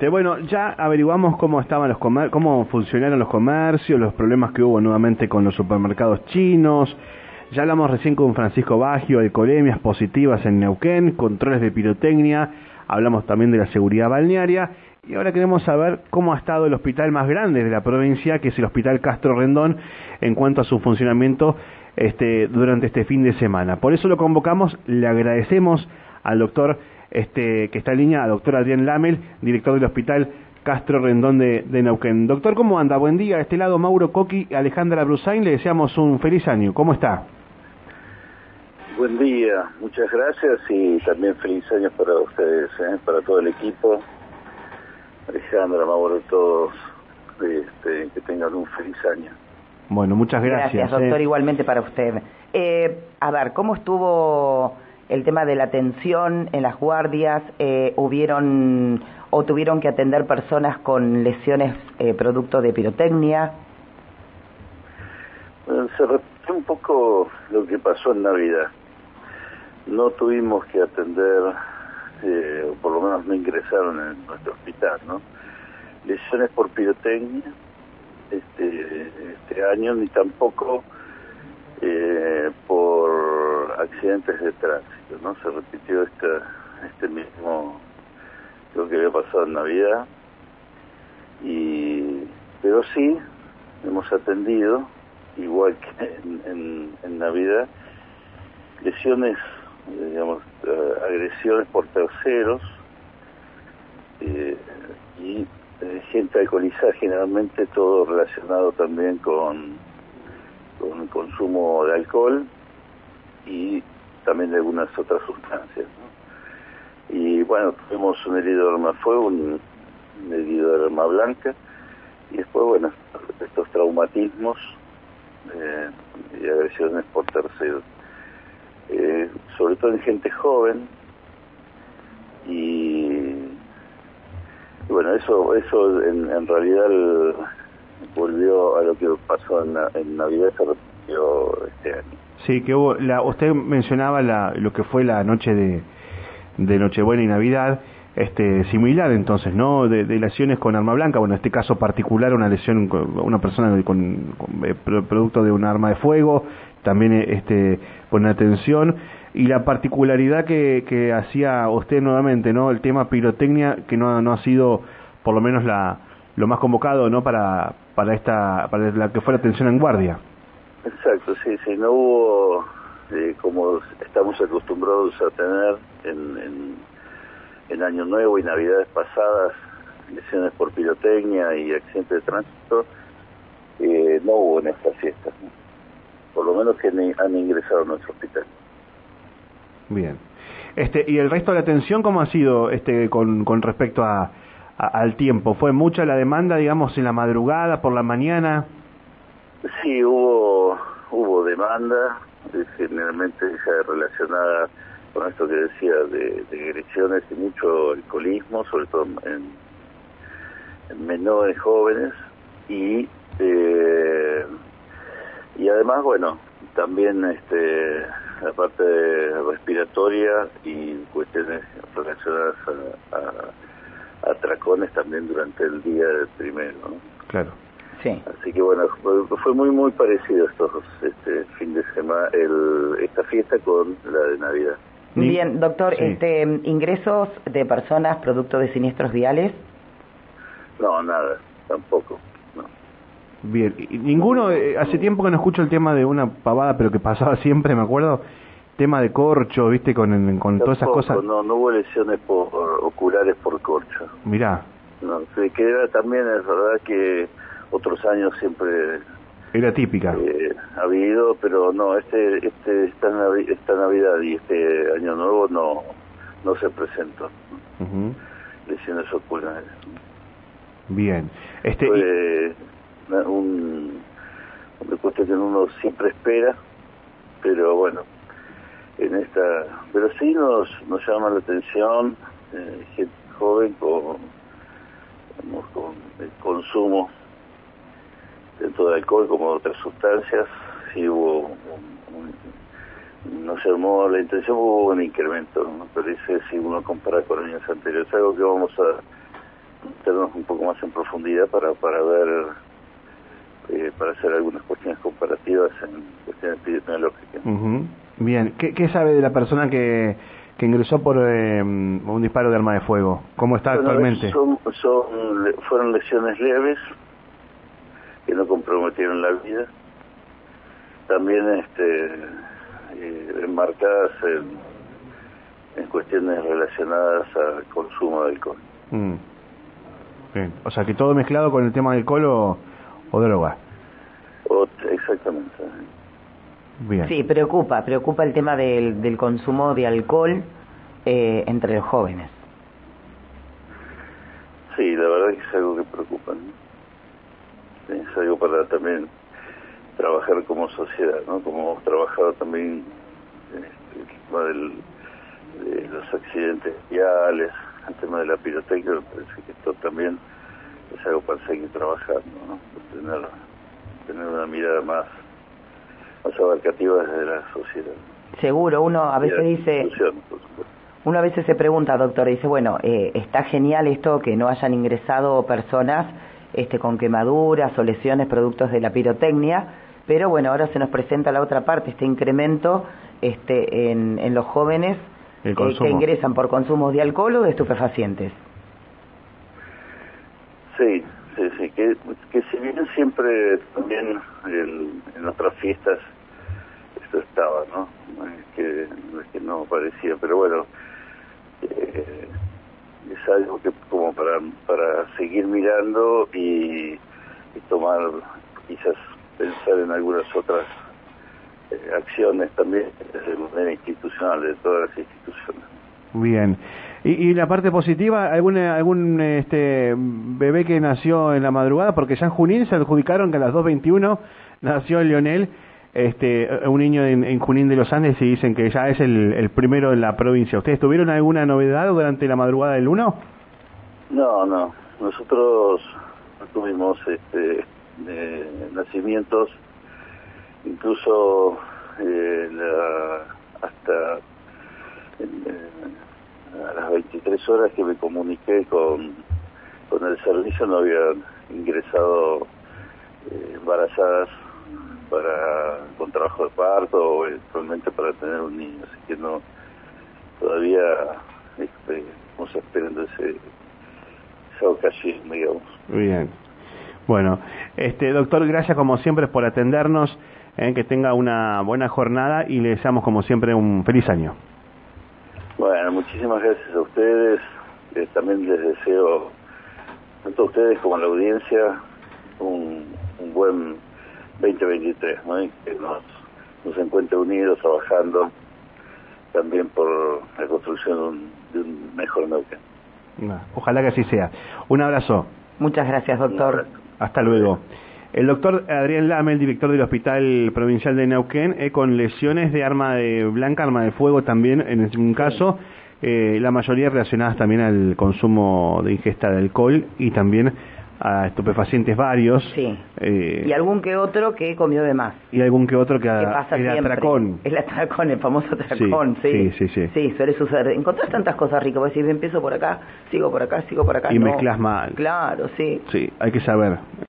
Este, bueno, ya averiguamos cómo estaban los cómo funcionaron los comercios, los problemas que hubo nuevamente con los supermercados chinos. Ya hablamos recién con Francisco Baggio, alcoholemias positivas en Neuquén, controles de pirotecnia, hablamos también de la seguridad balnearia y ahora queremos saber cómo ha estado el hospital más grande de la provincia, que es el Hospital Castro Rendón, en cuanto a su funcionamiento este, durante este fin de semana. Por eso lo convocamos, le agradecemos al doctor este, que está en línea, doctor Adrián Lamel, director del Hospital Castro Rendón de, de, Neuquén. Doctor, ¿cómo anda? Buen día. A este lado, Mauro Coqui y Alejandra Brusain, le deseamos un feliz año. ¿Cómo está? Buen día, muchas gracias y también feliz año para ustedes, ¿eh? para todo el equipo. Alejandra, Mauro, todos, este, que tengan un feliz año. Bueno, muchas gracias. Gracias, doctor, eh. igualmente para usted. Eh, a ver, ¿cómo estuvo el tema de la atención en las guardias? Eh, ¿Hubieron o tuvieron que atender personas con lesiones eh, producto de pirotecnia? Se repite un poco lo que pasó en Navidad. No tuvimos que atender, eh, o por lo menos no ingresaron en nuestro hospital, ¿no? Lesiones por pirotecnia este, este año, ni tampoco accidentes de tránsito, ¿no? Se repitió este, este mismo, lo que había pasado en Navidad, y pero sí hemos atendido, igual que en, en, Navidad, lesiones, eh, digamos, eh, agresiones por terceros eh, y eh, gente alcoholizada, generalmente todo relacionado también con, con consumo de alcohol y también de algunas otras sustancias. ¿no? Y bueno, tuvimos un herido de arma fuego, un, herido de arma blanca, y después, bueno, estos traumatismos eh, y agresiones por terceros. Eh, sobre todo en gente joven y, bueno eso eso en, en realidad volvió a lo que pasó en, en Navidad se repitió este año Sí, que hubo, la, usted mencionaba la, lo que fue la noche de, de Nochebuena y Navidad, este, similar entonces, ¿no? De, lesiones con arma blanca, bueno, en este caso particular una lesión, una persona con, eh, producto de un arma de fuego, también este, con atención, y la particularidad que, que hacía usted nuevamente, ¿no? El tema pirotecnia, que no, no ha sido, por lo menos, la, lo más convocado, ¿no? Para, para esta, para la que fue la atención en guardia. Exacto, sí, sí, no hubo, eh, como estamos acostumbrados a tener en, en, Año Nuevo y Navidades pasadas, lesiones por pirotecnia y accidentes de tránsito, eh, no hubo en estas fiestas, por lo menos que ni, han ingresado a nuestro hospital. Bien. Este, ¿Y el resto de la atención cómo ha sido este, con, con respecto a, al tiempo? ¿Fue mucha la demanda, digamos, en la madrugada, por la mañana? Sí, hubo hubo demanda, generalmente ya relacionada con esto que decía de, de agresiones y mucho alcoholismo, sobre todo en, en menores jóvenes y eh, y además bueno también este la parte respiratoria y cuestiones relacionadas a, a, a también durante el día del primero ¿no? claro Sí. Así que bueno, fue muy muy parecido estos este fin de semana el, esta fiesta con la de Navidad. Bien, doctor, sí. este ingresos de personas producto de siniestros viales? No, nada, tampoco. No. Bien, y ninguno eh, hace tiempo que no escucho el tema de una pavada, pero que pasaba siempre, me acuerdo, tema de corcho, ¿viste? Con con tampoco, todas esas cosas. No, no hubo lesiones por oculares por corcho. Mirá. No, se queda también es verdad que otros años siempre era típica. eh, ha habido pero no este este esta, esta navidad y este año nuevo no no se presentó. Uh -huh. lesiones oculares. Bien. Este Fue y... un una cuestión que uno siempre espera pero bueno en esta pero sí nos nos llama la atención eh, gente joven con con el consumo tanto de alcohol como de otras sustancias, sí hubo un, un, no se armó la intención, hubo un incremento, ¿no? pero ese si uno compara con años anteriores, es algo que vamos a meternos un poco más en profundidad para, para ver, eh, para hacer algunas cuestiones comparativas en cuestiones epidemiológicas. Bien, ¿Qué, ¿qué sabe de la persona que, que ingresó por eh, un disparo de arma de fuego? ¿Cómo está actualmente? Son, son, fueron lesiones leves que no comprometieron la vida. También este, eh, enmarcadas en, en, cuestiones relacionadas al consumo de alcohol. Mm. Bien, o sea que todo mezclado con el tema del alcohol o, o droga. O, exactamente. Sí, preocupa, preocupa el tema del, del consumo de alcohol eh, entre los jóvenes. Sí, la verdad que es algo que algo para también trabajar como sociedad, ¿no? Como hemos trabajado también este, el tema del, de los accidentes viales, el tema de la pirotecnia, me parece que esto también es algo para seguir trabajando, ¿no? Tener, tener una mirada más más abarcativa desde la sociedad. Seguro, uno a veces dice, uno a veces se pregunta, doctor, dice, bueno, eh, está genial esto que no hayan ingresado personas este, con quemaduras o lesiones productos de la pirotecnia, pero bueno, ahora se nos presenta la otra parte, este incremento este, en, en los jóvenes eh, que ingresan por consumos de alcohol o de estupefacientes. Sí, sí, sí, que, que si bien siempre también en otras fiestas esto estaba, ¿no? Es que, no es que no parecía, pero bueno, eh, es algo que para, para seguir mirando y, tomar, quizás pensar en algunas otras eh, acciones también desde manera institucional, de todas las instituciones. Bien. ¿Y, la parte positiva, algún, algún este, bebé que nació en la madrugada? Porque ya en Junín se adjudicaron que a las 2.21 nació Lionel, este, un niño en, Junín de los Andes, y dicen que ya es el, el primero en la provincia. ¿Ustedes tuvieron alguna novedad durante la madrugada del 1? No, no. Nosotros tuvimos este, nacimientos, incluso eh, hasta a las 23 horas que me comuniqué con, con el servicio no habían ingresado eh, embarazadas para con trabajo de parto o eventualmente para tener un niño así que no todavía este, estamos esperando ese ocasión digamos bien bueno este doctor gracias como siempre por atendernos eh, que tenga una buena jornada y le deseamos como siempre un feliz año bueno, muchísimas gracias a ustedes. Eh, también les deseo, tanto a ustedes como a la audiencia, un, buen 2023, ¿no? que nos, nos encuentre unidos trabajando también por la construcción de un, mejor Neuquén. Ojalá que así sea. Un abrazo. Muchas gracias, doctor. Hasta luego. El doctor Adrián Lame, el director del Hospital Provincial de Neuquén, eh, con lesiones de arma de blanca, arma de fuego también en un caso, eh, la mayoría relacionadas también al consumo de ingesta de alcohol y también a estupefacientes varios. Sí. Eh, y algún que otro que comió de más. Y algún que otro que, pasa el atracón. El atracón, el famoso atracón, sí. Sí, sí, sí. suele suceder. Encontrás tantas cosas ricas, vos decís, empiezo por acá, sigo por acá, sigo por acá. Y mezclas mal. Claro, sí. Sí, hay que saber.